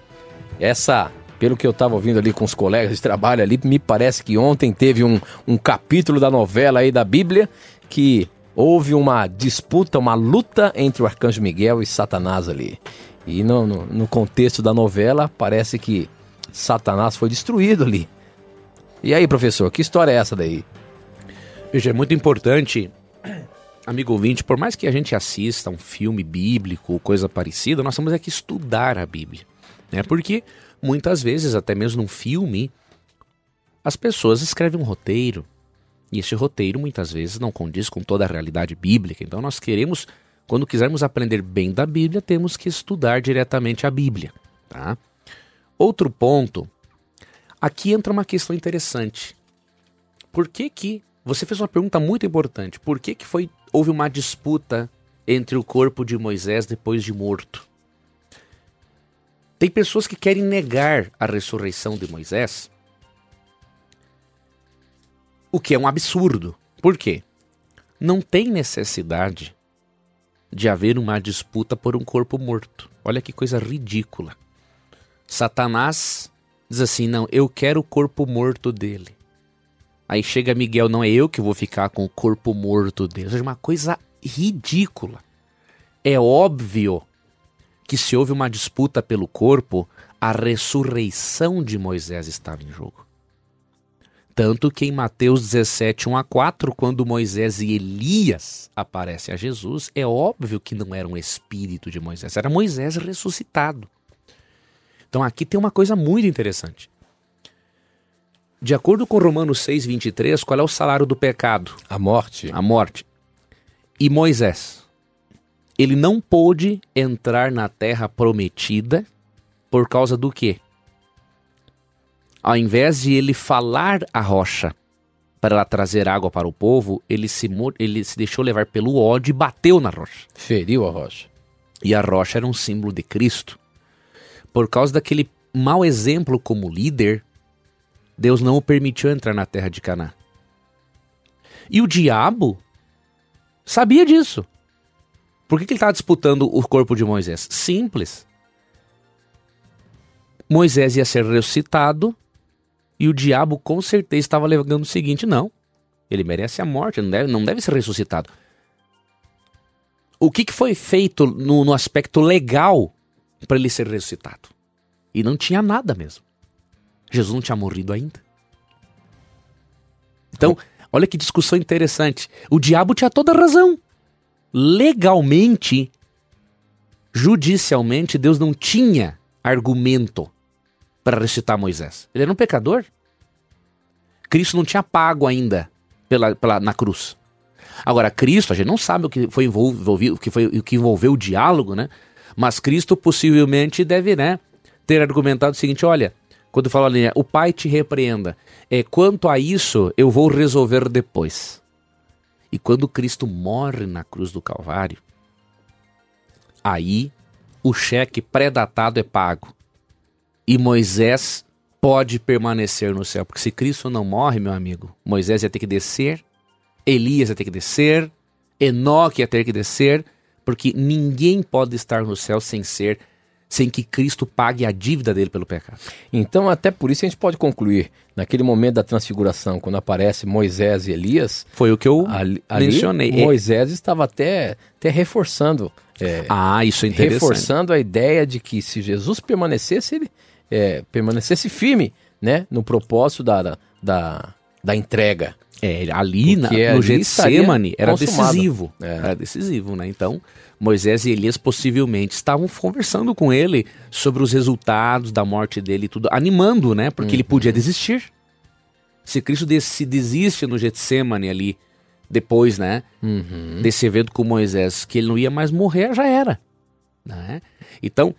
Essa, pelo que eu estava ouvindo ali com os colegas de trabalho ali, me parece que ontem teve um, um capítulo da novela aí da Bíblia que houve uma disputa, uma luta entre o arcanjo Miguel e Satanás ali. E no, no, no contexto da novela, parece que Satanás foi destruído ali. E aí, professor, que história é essa daí? Veja, é muito importante [clears throat] amigo ouvinte, por mais que a gente assista um filme bíblico ou coisa parecida, nós temos é que estudar a Bíblia. Né? Porque muitas vezes, até mesmo num filme, as pessoas escrevem um roteiro. E esse roteiro muitas vezes não condiz com toda a realidade bíblica. Então nós queremos, quando quisermos aprender bem da Bíblia, temos que estudar diretamente a Bíblia. Tá? Outro ponto, aqui entra uma questão interessante. Por que que você fez uma pergunta muito importante? Por que que foi houve uma disputa entre o corpo de Moisés depois de morto? Tem pessoas que querem negar a ressurreição de Moisés, o que é um absurdo. Por quê? Não tem necessidade de haver uma disputa por um corpo morto. Olha que coisa ridícula. Satanás diz assim: não, eu quero o corpo morto dele. Aí chega Miguel, não é eu que vou ficar com o corpo morto dele. Ou seja, uma coisa ridícula. É óbvio que se houve uma disputa pelo corpo, a ressurreição de Moisés estava em jogo. Tanto que em Mateus 17, 1 a 4, quando Moisés e Elias aparecem a Jesus, é óbvio que não era um espírito de Moisés, era Moisés ressuscitado. Então aqui tem uma coisa muito interessante. De acordo com Romanos 6, 23, qual é o salário do pecado? A morte. A morte. E Moisés, ele não pôde entrar na terra prometida por causa do quê? Ao invés de ele falar a rocha para ela trazer água para o povo, ele se, ele se deixou levar pelo ódio e bateu na rocha. Feriu a rocha. E a rocha era um símbolo de Cristo. Por causa daquele mau exemplo como líder, Deus não o permitiu entrar na terra de Canaã. E o diabo sabia disso. Por que, que ele estava disputando o corpo de Moisés? Simples. Moisés ia ser ressuscitado e o diabo com certeza estava alegando o seguinte: não, ele merece a morte, não deve, não deve ser ressuscitado. O que, que foi feito no, no aspecto legal para ele ser ressuscitado? E não tinha nada mesmo. Jesus não tinha morrido ainda. Então, olha que discussão interessante. O diabo tinha toda razão. Legalmente, judicialmente, Deus não tinha argumento para ressuscitar Moisés. Ele era um pecador. Cristo não tinha pago ainda pela, pela, na cruz. Agora, Cristo, a gente não sabe o que foi envolvido, o que foi o que envolveu o diálogo, né? Mas Cristo possivelmente deve, né, ter argumentado o seguinte: olha, quando fala ali, o pai te repreenda, é quanto a isso eu vou resolver depois. E quando Cristo morre na cruz do Calvário, aí o cheque pré-datado é pago. E Moisés pode permanecer no céu. Porque se Cristo não morre, meu amigo, Moisés ia ter que descer, Elias ia ter que descer, Enoque ia ter que descer, porque ninguém pode estar no céu sem ser sem que Cristo pague a dívida dele pelo pecado. Então, até por isso a gente pode concluir, naquele momento da transfiguração, quando aparece Moisés e Elias, foi o que eu ali, mencionei. Ali, Moisés estava até, até reforçando. É, ah, isso é interessante. Reforçando a ideia de que se Jesus permanecesse, ele é, permanecesse firme, né, no propósito da, da, da entrega. É, ali na, no Getsemane era decisivo. É. Era decisivo, né? Então, Moisés e Elias possivelmente estavam conversando com ele sobre os resultados da morte dele e tudo, animando, né? Porque uhum. ele podia desistir. Se Cristo se desiste no Getsemane ali, depois, né? Uhum. Desse evento com Moisés, que ele não ia mais morrer, já era. Né? Então,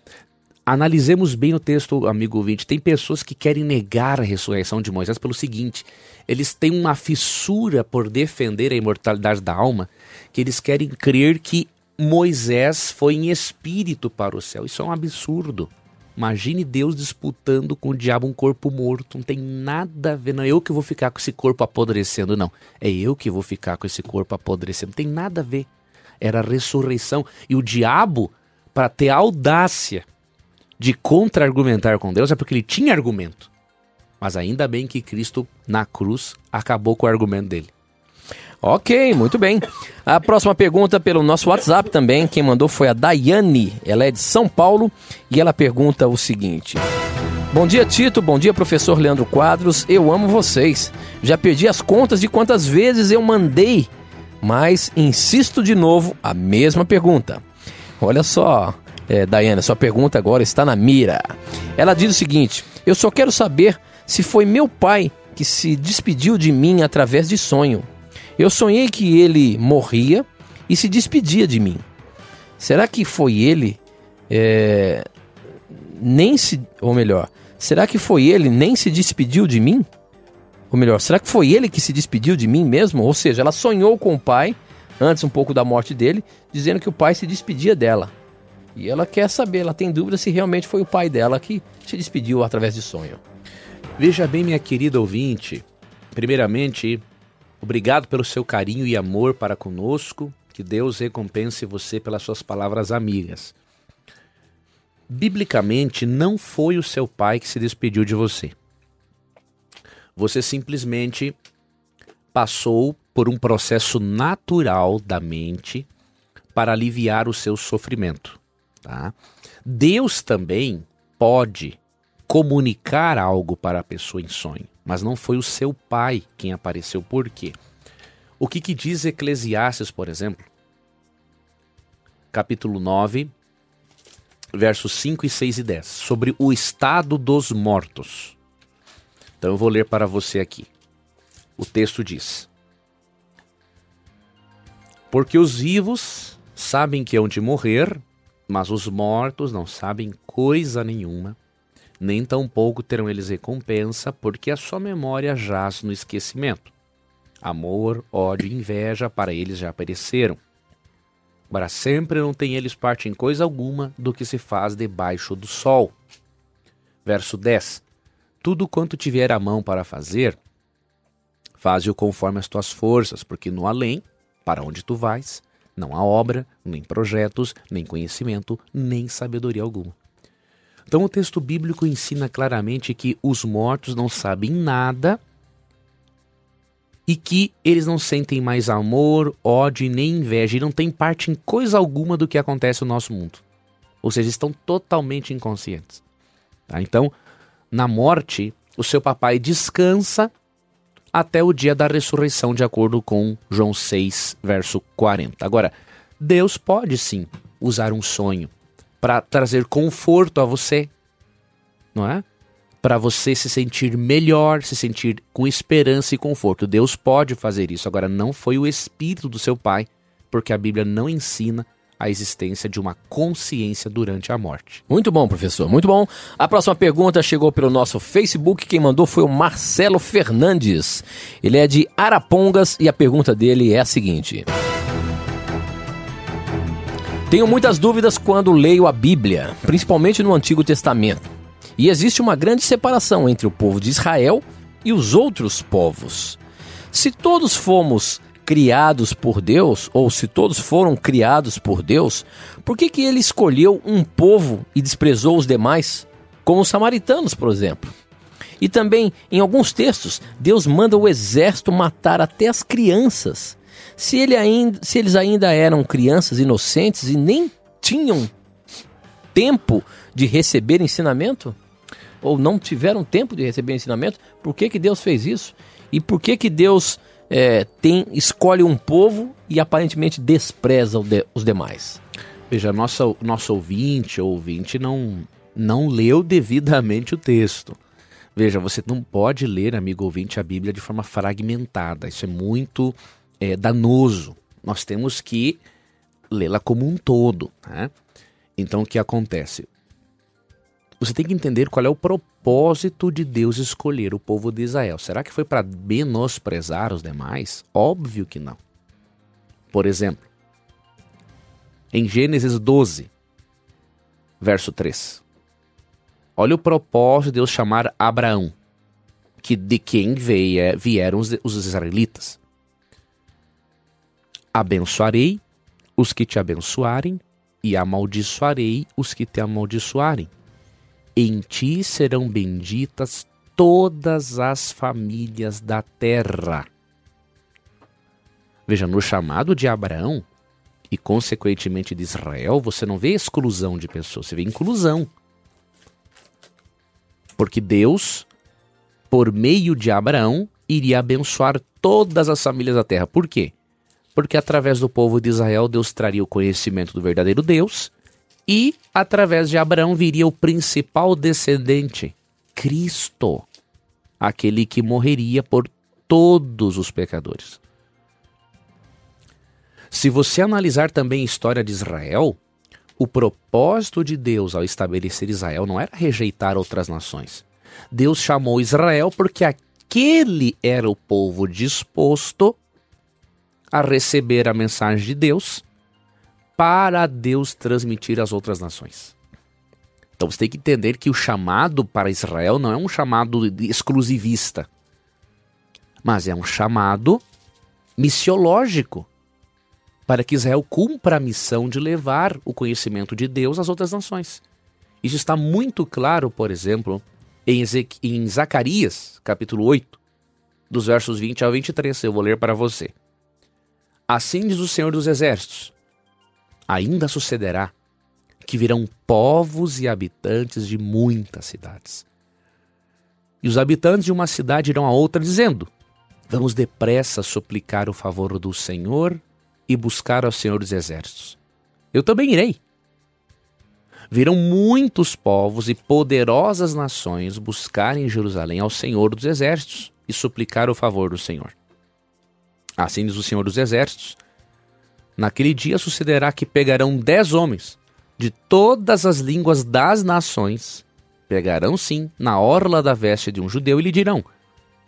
Analisemos bem o texto, amigo ouvinte. Tem pessoas que querem negar a ressurreição de Moisés pelo seguinte: eles têm uma fissura por defender a imortalidade da alma, que eles querem crer que Moisés foi em espírito para o céu. Isso é um absurdo. Imagine Deus disputando com o diabo um corpo morto. Não tem nada a ver. Não é eu que vou ficar com esse corpo apodrecendo, não. É eu que vou ficar com esse corpo apodrecendo. Não tem nada a ver. Era a ressurreição. E o diabo, para ter audácia de contra-argumentar com Deus é porque ele tinha argumento. Mas ainda bem que Cristo, na cruz, acabou com o argumento dele. Ok, muito bem. A próxima pergunta pelo nosso WhatsApp também. Quem mandou foi a Daiane. Ela é de São Paulo e ela pergunta o seguinte: Bom dia, Tito. Bom dia, professor Leandro Quadros. Eu amo vocês. Já perdi as contas de quantas vezes eu mandei mas insisto de novo a mesma pergunta. Olha só, é, sua pergunta agora está na mira. Ela diz o seguinte: Eu só quero saber se foi meu pai que se despediu de mim através de sonho. Eu sonhei que ele morria e se despedia de mim. Será que foi ele? É, nem se. Ou melhor, será que foi ele nem se despediu de mim? Ou melhor, será que foi ele que se despediu de mim mesmo? Ou seja, ela sonhou com o pai, antes um pouco da morte dele, dizendo que o pai se despedia dela. E ela quer saber, ela tem dúvida se realmente foi o pai dela que se despediu através de sonho. Veja bem, minha querida ouvinte, primeiramente, obrigado pelo seu carinho e amor para conosco. Que Deus recompense você pelas suas palavras amigas. Biblicamente, não foi o seu pai que se despediu de você. Você simplesmente passou por um processo natural da mente para aliviar o seu sofrimento. Tá? Deus também pode comunicar algo para a pessoa em sonho, mas não foi o seu pai quem apareceu. Por quê? O que, que diz Eclesiastes, por exemplo? Capítulo 9, versos 5 e 6 e 10, sobre o estado dos mortos. Então eu vou ler para você aqui. O texto diz: Porque os vivos sabem que hão de morrer, mas os mortos não sabem coisa nenhuma, nem tampouco terão eles recompensa, porque a sua memória jaz no esquecimento. Amor, ódio e inveja para eles já apareceram. Para sempre não tem eles parte em coisa alguma do que se faz debaixo do sol. Verso 10: Tudo quanto tiver a mão para fazer, faze-o conforme as tuas forças, porque no além, para onde tu vais, não há obra, nem projetos, nem conhecimento, nem sabedoria alguma. Então o texto bíblico ensina claramente que os mortos não sabem nada e que eles não sentem mais amor, ódio nem inveja e não têm parte em coisa alguma do que acontece no nosso mundo. Ou seja, estão totalmente inconscientes. Tá? Então, na morte, o seu papai descansa até o dia da ressurreição, de acordo com João 6, verso 40. Agora, Deus pode sim usar um sonho para trazer conforto a você, não é? Para você se sentir melhor, se sentir com esperança e conforto. Deus pode fazer isso. Agora, não foi o espírito do seu pai, porque a Bíblia não ensina a existência de uma consciência durante a morte. Muito bom, professor, muito bom. A próxima pergunta chegou pelo nosso Facebook. Quem mandou foi o Marcelo Fernandes. Ele é de Arapongas e a pergunta dele é a seguinte: Tenho muitas dúvidas quando leio a Bíblia, principalmente no Antigo Testamento. E existe uma grande separação entre o povo de Israel e os outros povos. Se todos fomos criados por Deus, ou se todos foram criados por Deus, por que, que ele escolheu um povo e desprezou os demais? Como os samaritanos, por exemplo. E também, em alguns textos, Deus manda o exército matar até as crianças. Se, ele ainda, se eles ainda eram crianças inocentes e nem tinham tempo de receber ensinamento, ou não tiveram tempo de receber ensinamento, por que, que Deus fez isso? E por que, que Deus é, tem escolhe um povo e aparentemente despreza de, os demais. Veja, nosso, nosso ouvinte ou ouvinte não, não leu devidamente o texto. Veja, você não pode ler, amigo ouvinte, a Bíblia de forma fragmentada. Isso é muito é, danoso. Nós temos que lê-la como um todo. Né? Então, o que acontece? Você tem que entender qual é o propósito de Deus escolher o povo de Israel. Será que foi para menosprezar os demais? Óbvio que não. Por exemplo, em Gênesis 12, verso 3. Olha o propósito de Deus chamar Abraão, que de quem veio, vieram os, os israelitas. Abençoarei os que te abençoarem e amaldiçoarei os que te amaldiçoarem. Em ti serão benditas todas as famílias da terra. Veja, no chamado de Abraão e, consequentemente, de Israel, você não vê exclusão de pessoas, você vê inclusão. Porque Deus, por meio de Abraão, iria abençoar todas as famílias da terra. Por quê? Porque através do povo de Israel, Deus traria o conhecimento do verdadeiro Deus, e através de Abraão viria o principal descendente, Cristo, aquele que morreria por todos os pecadores. Se você analisar também a história de Israel, o propósito de Deus ao estabelecer Israel não era rejeitar outras nações. Deus chamou Israel porque aquele era o povo disposto a receber a mensagem de Deus para Deus transmitir às outras nações. Então você tem que entender que o chamado para Israel não é um chamado exclusivista, mas é um chamado missiológico para que Israel cumpra a missão de levar o conhecimento de Deus às outras nações. Isso está muito claro, por exemplo, em, em Zacarias, capítulo 8, dos versos 20 ao 23. Eu vou ler para você. Assim diz o Senhor dos Exércitos: Ainda sucederá que virão povos e habitantes de muitas cidades. E os habitantes de uma cidade irão a outra, dizendo: Vamos depressa suplicar o favor do Senhor e buscar ao Senhor dos Exércitos. Eu também irei. Virão muitos povos e poderosas nações buscar em Jerusalém ao Senhor dos Exércitos e suplicar o favor do Senhor. Assim diz o Senhor dos Exércitos: Naquele dia sucederá que pegarão dez homens de todas as línguas das nações, pegarão sim na orla da veste de um judeu e lhe dirão: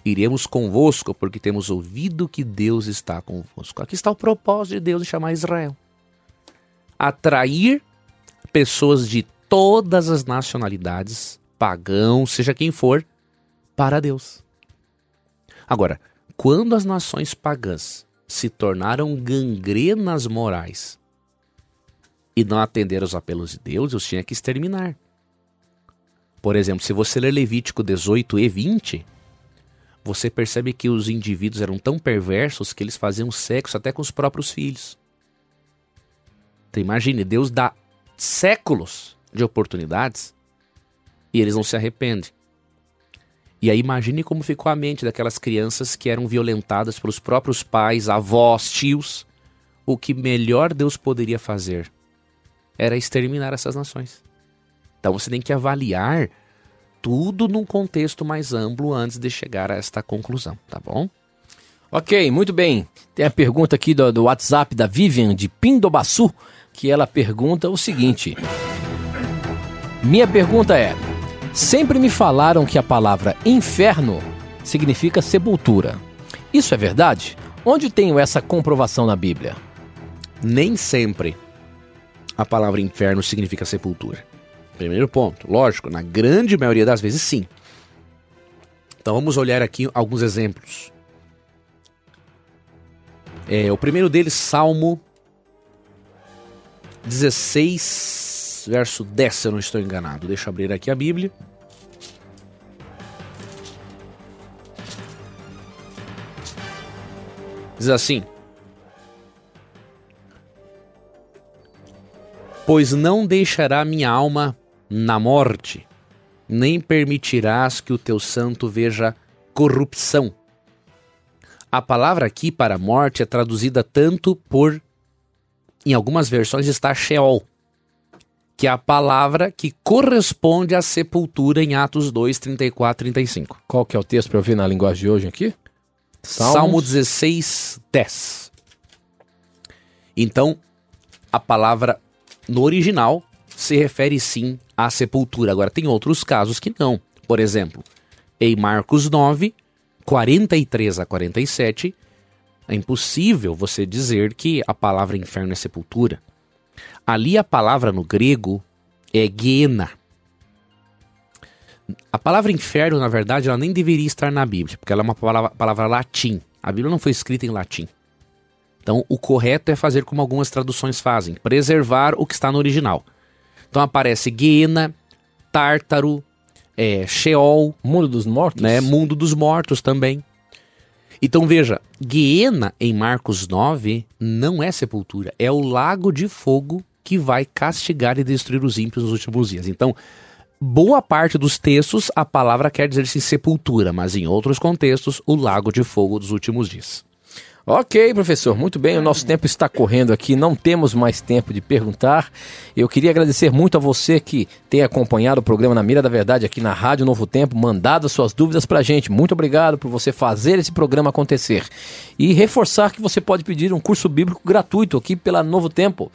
Iremos convosco, porque temos ouvido que Deus está convosco. Aqui está o propósito de Deus de chamar Israel: atrair pessoas de todas as nacionalidades, pagão, seja quem for, para Deus. Agora, quando as nações pagãs se tornaram gangrenas morais e não atenderam os apelos de Deus, Deus tinha que exterminar. Por exemplo, se você ler Levítico 18 e 20, você percebe que os indivíduos eram tão perversos que eles faziam sexo até com os próprios filhos. Então imagine, Deus dá séculos de oportunidades e eles não se arrependem. E aí imagine como ficou a mente daquelas crianças que eram violentadas pelos próprios pais, avós, tios. O que melhor Deus poderia fazer era exterminar essas nações. Então você tem que avaliar tudo num contexto mais amplo antes de chegar a esta conclusão, tá bom? Ok, muito bem. Tem a pergunta aqui do, do WhatsApp da Vivian de Pindobaçu, que ela pergunta o seguinte: Minha pergunta é: Sempre me falaram que a palavra inferno significa sepultura. Isso é verdade? Onde tenho essa comprovação na Bíblia? Nem sempre a palavra inferno significa sepultura. Primeiro ponto, lógico, na grande maioria das vezes sim. Então vamos olhar aqui alguns exemplos. É, o primeiro deles, Salmo 16, verso 10, se eu não estou enganado. Deixa eu abrir aqui a Bíblia. Diz assim: Pois não deixará minha alma na morte, nem permitirás que o teu santo veja corrupção. A palavra aqui para morte é traduzida tanto por, em algumas versões, está Sheol, que é a palavra que corresponde à sepultura em Atos 2, 34, 35. Qual que é o texto para eu ver na linguagem de hoje aqui? Salmos. Salmo 16, 10. Então, a palavra no original se refere sim à sepultura. Agora, tem outros casos que não. Por exemplo, em Marcos 9, 43 a 47, é impossível você dizer que a palavra inferno é sepultura. Ali a palavra no grego é guena. A palavra inferno, na verdade, ela nem deveria estar na Bíblia, porque ela é uma palavra, palavra latim. A Bíblia não foi escrita em latim. Então, o correto é fazer como algumas traduções fazem, preservar o que está no original. Então aparece Guiena, Tártaro, é, Sheol. Mundo dos mortos? Né, mundo dos mortos também. Então veja, Guiena em Marcos 9 não é sepultura, é o lago de fogo que vai castigar e destruir os ímpios nos últimos dias. Então, boa parte dos textos a palavra quer dizer sim sepultura, mas em outros contextos o lago de fogo dos últimos dias. Ok, professor, muito bem. O nosso tempo está correndo aqui, não temos mais tempo de perguntar. Eu queria agradecer muito a você que tem acompanhado o programa Na Mira da Verdade aqui na Rádio Novo Tempo, mandado suas dúvidas para a gente. Muito obrigado por você fazer esse programa acontecer. E reforçar que você pode pedir um curso bíblico gratuito aqui pela Novo Tempo.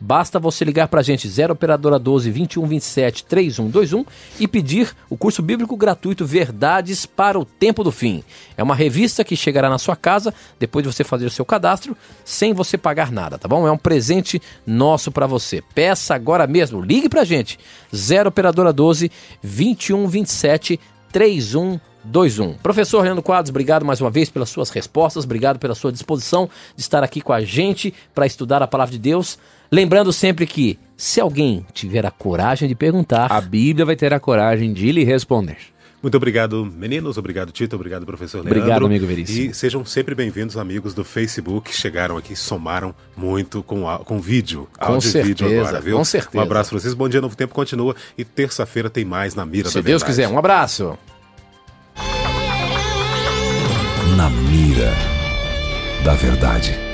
Basta você ligar para a gente 0 operadora 12 21 27 3121 e pedir o curso bíblico gratuito Verdades para o Tempo do Fim. É uma revista que chegará na sua casa depois de você fazer o seu cadastro sem você pagar nada, tá bom? É um presente nosso para você. Peça agora mesmo, ligue para a gente 0 operadora 12 21 27 3121. Professor Leandro Quadros, obrigado mais uma vez pelas suas respostas, obrigado pela sua disposição de estar aqui com a gente para estudar a palavra de Deus. Lembrando sempre que, se alguém tiver a coragem de perguntar, A Bíblia vai ter a coragem de lhe responder. Muito obrigado, meninos. Obrigado, Tito. Obrigado, professor Leandro. Obrigado, amigo Veríssimo. E sejam sempre bem-vindos, amigos do Facebook. Chegaram aqui, somaram muito com, a, com vídeo. Com áudio e vídeo certeza, agora, viu? com certeza. Um abraço pra vocês. Bom dia, Novo Tempo continua. E terça-feira tem mais na Mira se da Deus Verdade. quiser, um abraço. Na mira da verdade.